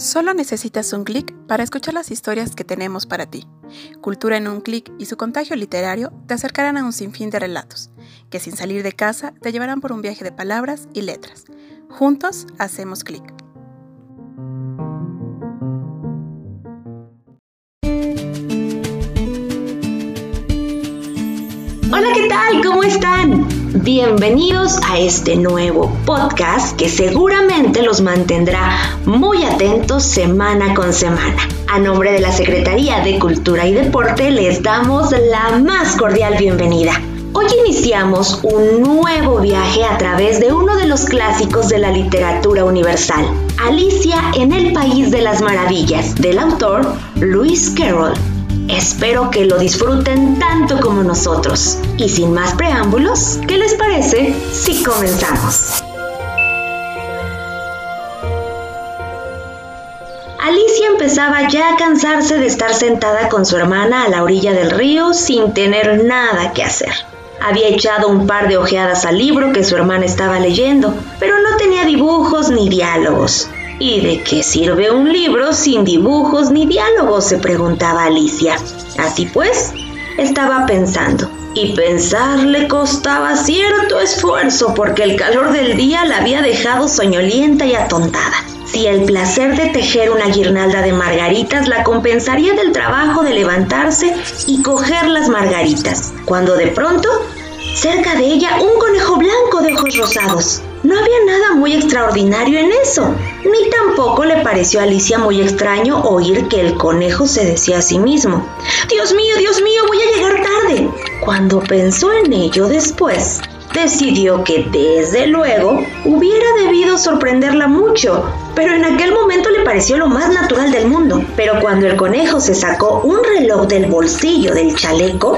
Solo necesitas un clic para escuchar las historias que tenemos para ti. Cultura en un clic y su contagio literario te acercarán a un sinfín de relatos, que sin salir de casa te llevarán por un viaje de palabras y letras. Juntos hacemos clic. ¿Qué tal? ¿Cómo están? Bienvenidos a este nuevo podcast que seguramente los mantendrá muy atentos semana con semana. A nombre de la Secretaría de Cultura y Deporte les damos la más cordial bienvenida. Hoy iniciamos un nuevo viaje a través de uno de los clásicos de la literatura universal, Alicia en el País de las Maravillas, del autor Lewis Carroll. Espero que lo disfruten tanto como nosotros. Y sin más preámbulos, ¿qué les parece si comenzamos? Alicia empezaba ya a cansarse de estar sentada con su hermana a la orilla del río sin tener nada que hacer. Había echado un par de ojeadas al libro que su hermana estaba leyendo, pero no tenía dibujos ni diálogos. ¿Y de qué sirve un libro sin dibujos ni diálogos? se preguntaba Alicia. Así pues, estaba pensando. Y pensar le costaba cierto esfuerzo porque el calor del día la había dejado soñolienta y atontada. Si el placer de tejer una guirnalda de margaritas la compensaría del trabajo de levantarse y coger las margaritas, cuando de pronto, cerca de ella, un conejo blanco de ojos rosados. No había nada muy extraordinario en eso, ni tampoco le pareció a Alicia muy extraño oír que el conejo se decía a sí mismo, Dios mío, Dios mío, voy a llegar tarde. Cuando pensó en ello después, decidió que desde luego hubiera debido sorprenderla mucho, pero en aquel momento le pareció lo más natural del mundo. Pero cuando el conejo se sacó un reloj del bolsillo del chaleco,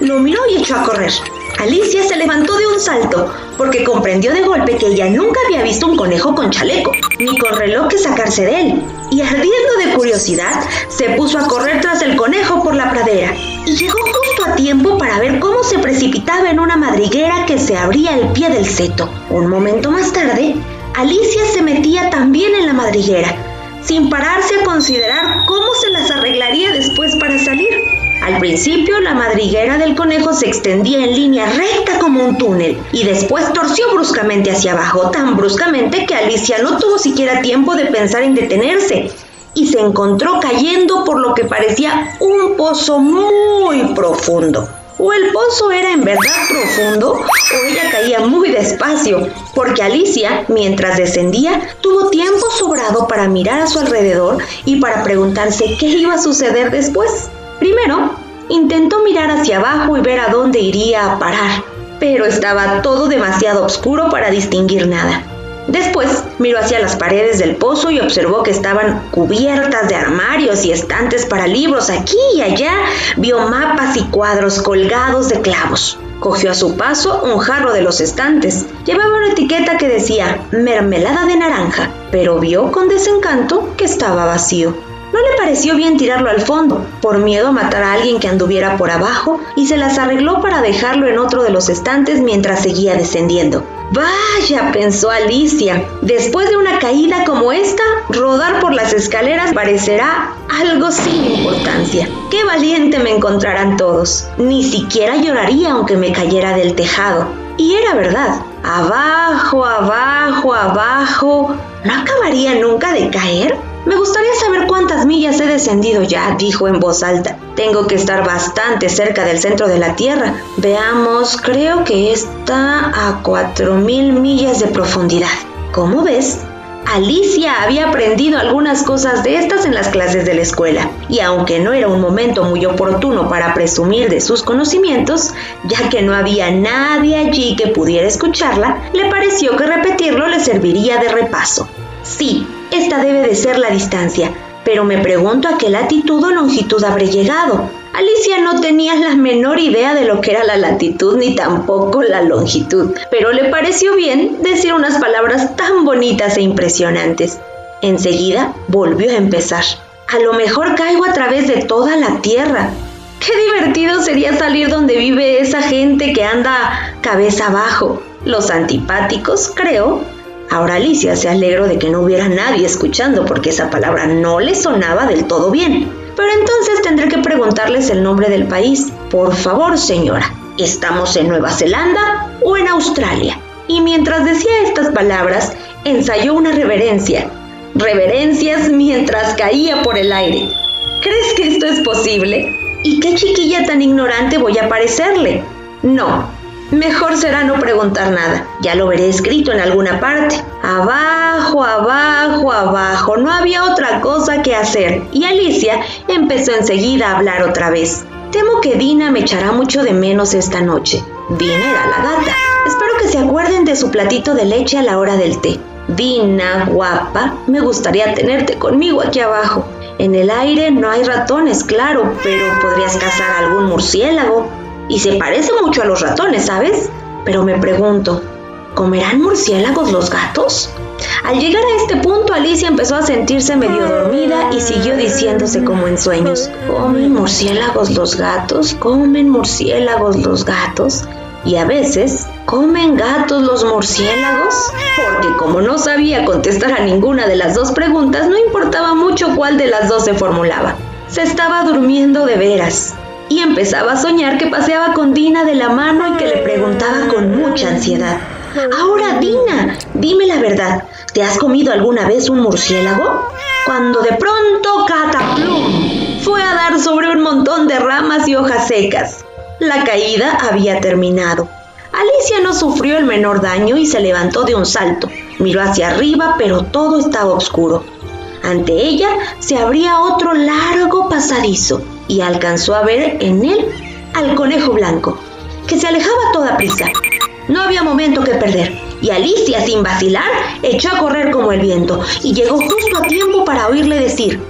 lo miró y echó a correr. Alicia se levantó de un salto porque comprendió de golpe que ella nunca había visto un conejo con chaleco, ni con reloj que sacarse de él. Y ardiendo de curiosidad, se puso a correr tras el conejo por la pradera. Y llegó justo a tiempo para ver cómo se precipitaba en una madriguera que se abría al pie del seto. Un momento más tarde, Alicia se metía también en la madriguera, sin pararse a considerar cómo se las arreglaría después para salir. Al principio, la madriguera del conejo se extendía en línea recta como un túnel y después torció bruscamente hacia abajo, tan bruscamente que Alicia no tuvo siquiera tiempo de pensar en detenerse y se encontró cayendo por lo que parecía un pozo muy profundo. O el pozo era en verdad profundo o ella caía muy despacio, porque Alicia, mientras descendía, tuvo tiempo sobrado para mirar a su alrededor y para preguntarse qué iba a suceder después. Primero, intentó mirar hacia abajo y ver a dónde iría a parar, pero estaba todo demasiado oscuro para distinguir nada. Después miró hacia las paredes del pozo y observó que estaban cubiertas de armarios y estantes para libros. Aquí y allá vio mapas y cuadros colgados de clavos. Cogió a su paso un jarro de los estantes. Llevaba una etiqueta que decía mermelada de naranja, pero vio con desencanto que estaba vacío. No le pareció bien tirarlo al fondo, por miedo a matar a alguien que anduviera por abajo, y se las arregló para dejarlo en otro de los estantes mientras seguía descendiendo. Vaya, pensó Alicia, después de una caída como esta, rodar por las escaleras parecerá algo sin importancia. Qué valiente me encontrarán todos. Ni siquiera lloraría aunque me cayera del tejado. Y era verdad. Abajo, abajo, abajo. ¿No acabaría nunca de caer? Me gustaría saber he descendido ya, dijo en voz alta. Tengo que estar bastante cerca del centro de la Tierra. Veamos, creo que está a 4.000 millas de profundidad. ¿Cómo ves? Alicia había aprendido algunas cosas de estas en las clases de la escuela, y aunque no era un momento muy oportuno para presumir de sus conocimientos, ya que no había nadie allí que pudiera escucharla, le pareció que repetirlo le serviría de repaso. Sí, esta debe de ser la distancia, pero me pregunto a qué latitud o longitud habré llegado. Alicia no tenía la menor idea de lo que era la latitud ni tampoco la longitud, pero le pareció bien decir unas palabras tan bonitas e impresionantes. Enseguida volvió a empezar. A lo mejor caigo a través de toda la tierra. Qué divertido sería salir donde vive esa gente que anda cabeza abajo. Los antipáticos, creo, Ahora Alicia se alegró de que no hubiera nadie escuchando porque esa palabra no le sonaba del todo bien. Pero entonces tendré que preguntarles el nombre del país. Por favor, señora, ¿estamos en Nueva Zelanda o en Australia? Y mientras decía estas palabras, ensayó una reverencia. Reverencias mientras caía por el aire. ¿Crees que esto es posible? ¿Y qué chiquilla tan ignorante voy a parecerle? No, Mejor será no preguntar nada, ya lo veré escrito en alguna parte. Abajo, abajo, abajo, no había otra cosa que hacer, y Alicia empezó enseguida a hablar otra vez. Temo que Dina me echará mucho de menos esta noche. Dina era la gata. Espero que se acuerden de su platito de leche a la hora del té. Dina, guapa, me gustaría tenerte conmigo aquí abajo. En el aire no hay ratones, claro, pero podrías cazar algún murciélago y se parece mucho a los ratones, ¿sabes? Pero me pregunto, ¿comerán murciélagos los gatos? Al llegar a este punto, Alicia empezó a sentirse medio dormida y siguió diciéndose como en sueños, ¿comen murciélagos los gatos? ¿Comen murciélagos los gatos? Y a veces, ¿comen gatos los murciélagos? Porque como no sabía contestar a ninguna de las dos preguntas, no importaba mucho cuál de las dos se formulaba. Se estaba durmiendo de veras y empezaba a soñar que paseaba con Dina de la mano y que le preguntaba con mucha ansiedad. Ahora, Dina, dime la verdad, ¿te has comido alguna vez un murciélago? Cuando de pronto Cataplum fue a dar sobre un montón de ramas y hojas secas. La caída había terminado. Alicia no sufrió el menor daño y se levantó de un salto. Miró hacia arriba, pero todo estaba oscuro. Ante ella se abría otro largo pasadizo y alcanzó a ver en él al conejo blanco, que se alejaba a toda prisa. No había momento que perder, y Alicia, sin vacilar, echó a correr como el viento y llegó justo a tiempo para oírle decir,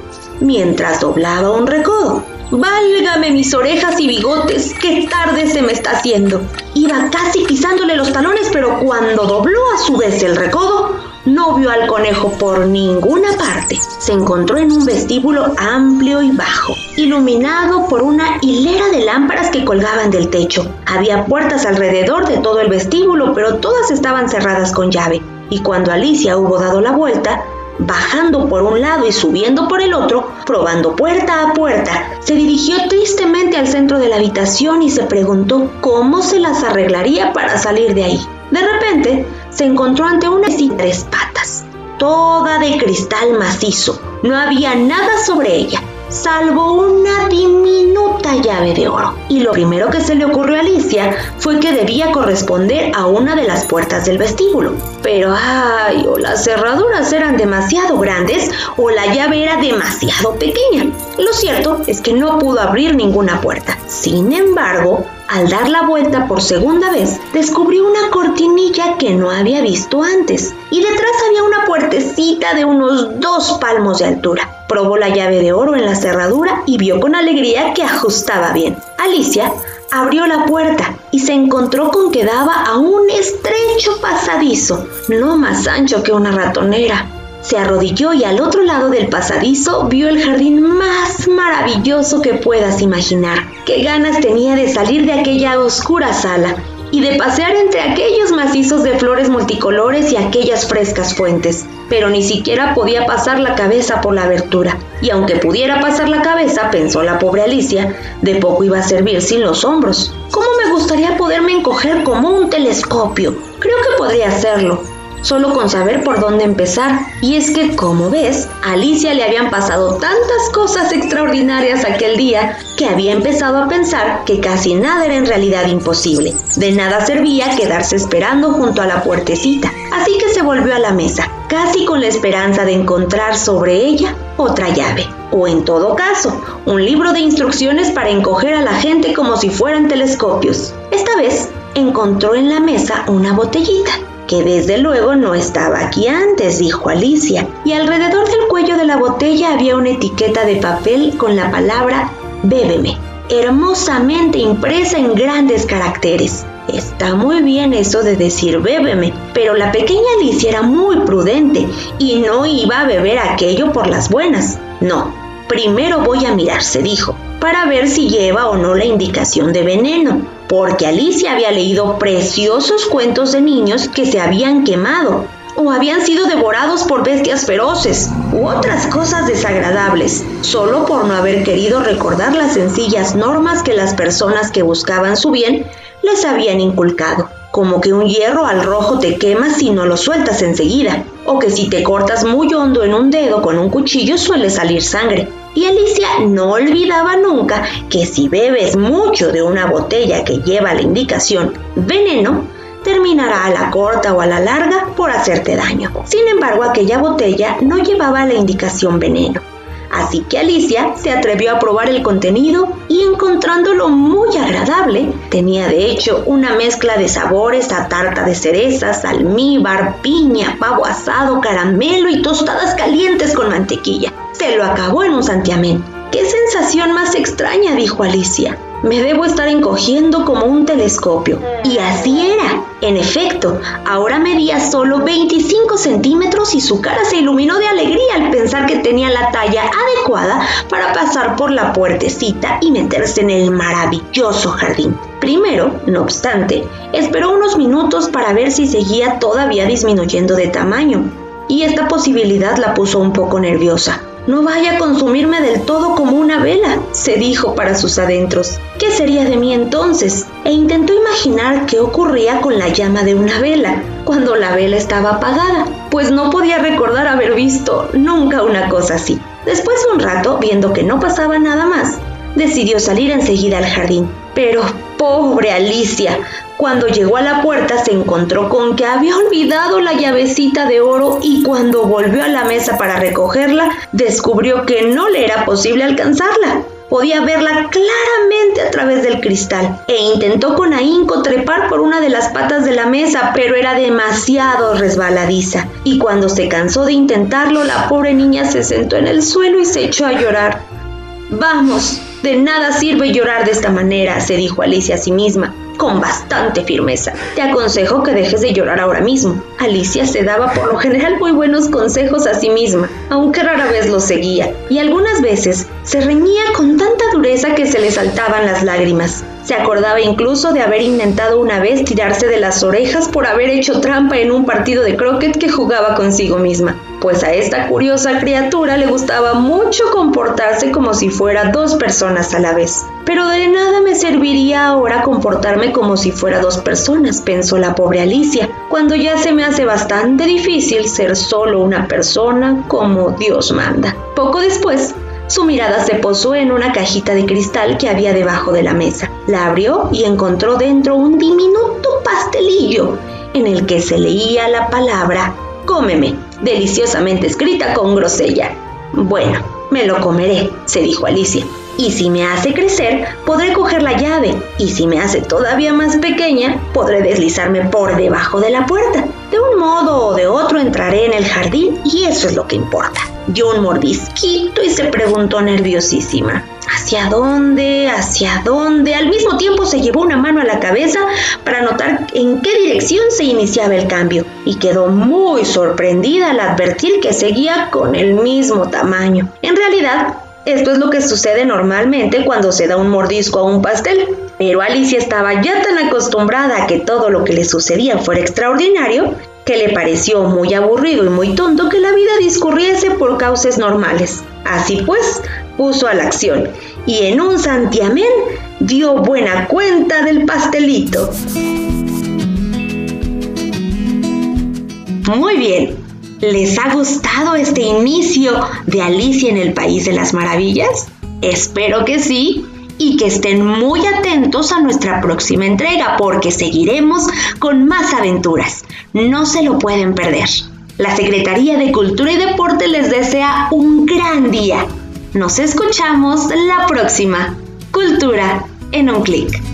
mientras doblaba un recodo. Válgame mis orejas y bigotes, qué tarde se me está haciendo. Iba casi pisándole los talones, pero cuando dobló a su vez el recodo, no vio al conejo por ninguna parte. Se encontró en un vestíbulo amplio y bajo, iluminado por una hilera de lámparas que colgaban del techo. Había puertas alrededor de todo el vestíbulo, pero todas estaban cerradas con llave. Y cuando Alicia hubo dado la vuelta, bajando por un lado y subiendo por el otro, probando puerta a puerta, se dirigió tristemente al centro de la habitación y se preguntó cómo se las arreglaría para salir de ahí. De repente, se encontró ante una de tres patas, toda de cristal macizo. No había nada sobre ella, salvo una diminuta llave de oro. Y lo primero que se le ocurrió a Alicia fue que debía corresponder a una de las puertas del vestíbulo. Pero ay, o las cerraduras eran demasiado grandes o la llave era demasiado pequeña. Lo cierto es que no pudo abrir ninguna puerta. Sin embargo, al dar la vuelta por segunda vez, descubrió una cortinilla que no había visto antes, y detrás había una puertecita de unos dos palmos de altura. Probó la llave de oro en la cerradura y vio con alegría que ajustaba bien. Alicia abrió la puerta y se encontró con que daba a un estrecho pasadizo, no más ancho que una ratonera. Se arrodilló y al otro lado del pasadizo vio el jardín más maravilloso que puedas imaginar. Qué ganas tenía de salir de aquella oscura sala y de pasear entre aquellos macizos de flores multicolores y aquellas frescas fuentes. Pero ni siquiera podía pasar la cabeza por la abertura. Y aunque pudiera pasar la cabeza, pensó la pobre Alicia, de poco iba a servir sin los hombros. ¿Cómo me gustaría poderme encoger como un telescopio? Creo que podría hacerlo solo con saber por dónde empezar. Y es que, como ves, a Alicia le habían pasado tantas cosas extraordinarias aquel día que había empezado a pensar que casi nada era en realidad imposible. De nada servía quedarse esperando junto a la puertecita. Así que se volvió a la mesa, casi con la esperanza de encontrar sobre ella otra llave. O en todo caso, un libro de instrucciones para encoger a la gente como si fueran telescopios. Esta vez encontró en la mesa una botellita que desde luego no estaba aquí antes, dijo Alicia, y alrededor del cuello de la botella había una etiqueta de papel con la palabra Bébeme, hermosamente impresa en grandes caracteres. Está muy bien eso de decir bébeme, pero la pequeña Alicia era muy prudente y no iba a beber aquello por las buenas. No, primero voy a mirar, se dijo, para ver si lleva o no la indicación de veneno porque Alicia había leído preciosos cuentos de niños que se habían quemado o habían sido devorados por bestias feroces u otras cosas desagradables, solo por no haber querido recordar las sencillas normas que las personas que buscaban su bien les habían inculcado, como que un hierro al rojo te quema si no lo sueltas enseguida, o que si te cortas muy hondo en un dedo con un cuchillo suele salir sangre. Y Alicia no olvidaba nunca que si bebes mucho de una botella que lleva la indicación veneno, terminará a la corta o a la larga por hacerte daño. Sin embargo, aquella botella no llevaba la indicación veneno. Así que Alicia se atrevió a probar el contenido y encontrándolo muy agradable, tenía de hecho una mezcla de sabores a tarta de cerezas, almíbar, piña, pavo asado, caramelo y tostadas calientes con mantequilla. Se lo acabó en un santiamén. ¡Qué sensación más extraña! dijo Alicia. Me debo estar encogiendo como un telescopio. Y así era. En efecto, ahora medía solo 25 centímetros y su cara se iluminó de alegría al pensar que tenía la talla adecuada para pasar por la puertecita y meterse en el maravilloso jardín. Primero, no obstante, esperó unos minutos para ver si seguía todavía disminuyendo de tamaño, y esta posibilidad la puso un poco nerviosa. No vaya a consumirme del todo como una vela, se dijo para sus adentros. ¿Qué sería de mí entonces? E intentó imaginar qué ocurría con la llama de una vela cuando la vela estaba apagada, pues no podía recordar haber visto nunca una cosa así. Después de un rato, viendo que no pasaba nada más, decidió salir enseguida al jardín. Pero, pobre Alicia, cuando llegó a la puerta se encontró con que había olvidado la llavecita de oro y cuando volvió a la mesa para recogerla, descubrió que no le era posible alcanzarla. Podía verla claramente a través del cristal e intentó con ahínco trepar por una de las patas de la mesa, pero era demasiado resbaladiza. Y cuando se cansó de intentarlo, la pobre niña se sentó en el suelo y se echó a llorar. Vamos, de nada sirve llorar de esta manera, se dijo Alicia a sí misma con bastante firmeza. Te aconsejo que dejes de llorar ahora mismo. Alicia se daba por lo general muy buenos consejos a sí misma, aunque rara vez los seguía, y algunas veces se reñía con tanta dureza que se le saltaban las lágrimas. Se acordaba incluso de haber intentado una vez tirarse de las orejas por haber hecho trampa en un partido de croquet que jugaba consigo misma, pues a esta curiosa criatura le gustaba mucho comportarse como si fuera dos personas a la vez. Pero de nada me serviría ahora comportarme como si fuera dos personas, pensó la pobre Alicia, cuando ya se me hace bastante difícil ser solo una persona como Dios manda. Poco después, su mirada se posó en una cajita de cristal que había debajo de la mesa. La abrió y encontró dentro un diminuto pastelillo en el que se leía la palabra cómeme, deliciosamente escrita con grosella. Bueno, me lo comeré, se dijo Alicia. Y si me hace crecer, podré coger la llave. Y si me hace todavía más pequeña, podré deslizarme por debajo de la puerta. De un modo o de otro entraré en el jardín y eso es lo que importa. Dio un mordisquito y se preguntó nerviosísima. ¿Hacia dónde? ¿Hacia dónde? Al mismo tiempo se llevó una mano a la cabeza para notar en qué dirección se iniciaba el cambio y quedó muy sorprendida al advertir que seguía con el mismo tamaño. En realidad, esto es lo que sucede normalmente cuando se da un mordisco a un pastel, pero Alicia estaba ya tan acostumbrada a que todo lo que le sucedía fuera extraordinario que le pareció muy aburrido y muy tonto que la vida discurriese por causas normales. Así pues, puso a la acción y en un santiamén dio buena cuenta del pastelito. Muy bien, ¿Les ha gustado este inicio de Alicia en el País de las Maravillas? Espero que sí y que estén muy atentos a nuestra próxima entrega porque seguiremos con más aventuras. No se lo pueden perder. La Secretaría de Cultura y Deporte les desea un gran día. Nos escuchamos la próxima. Cultura en un clic.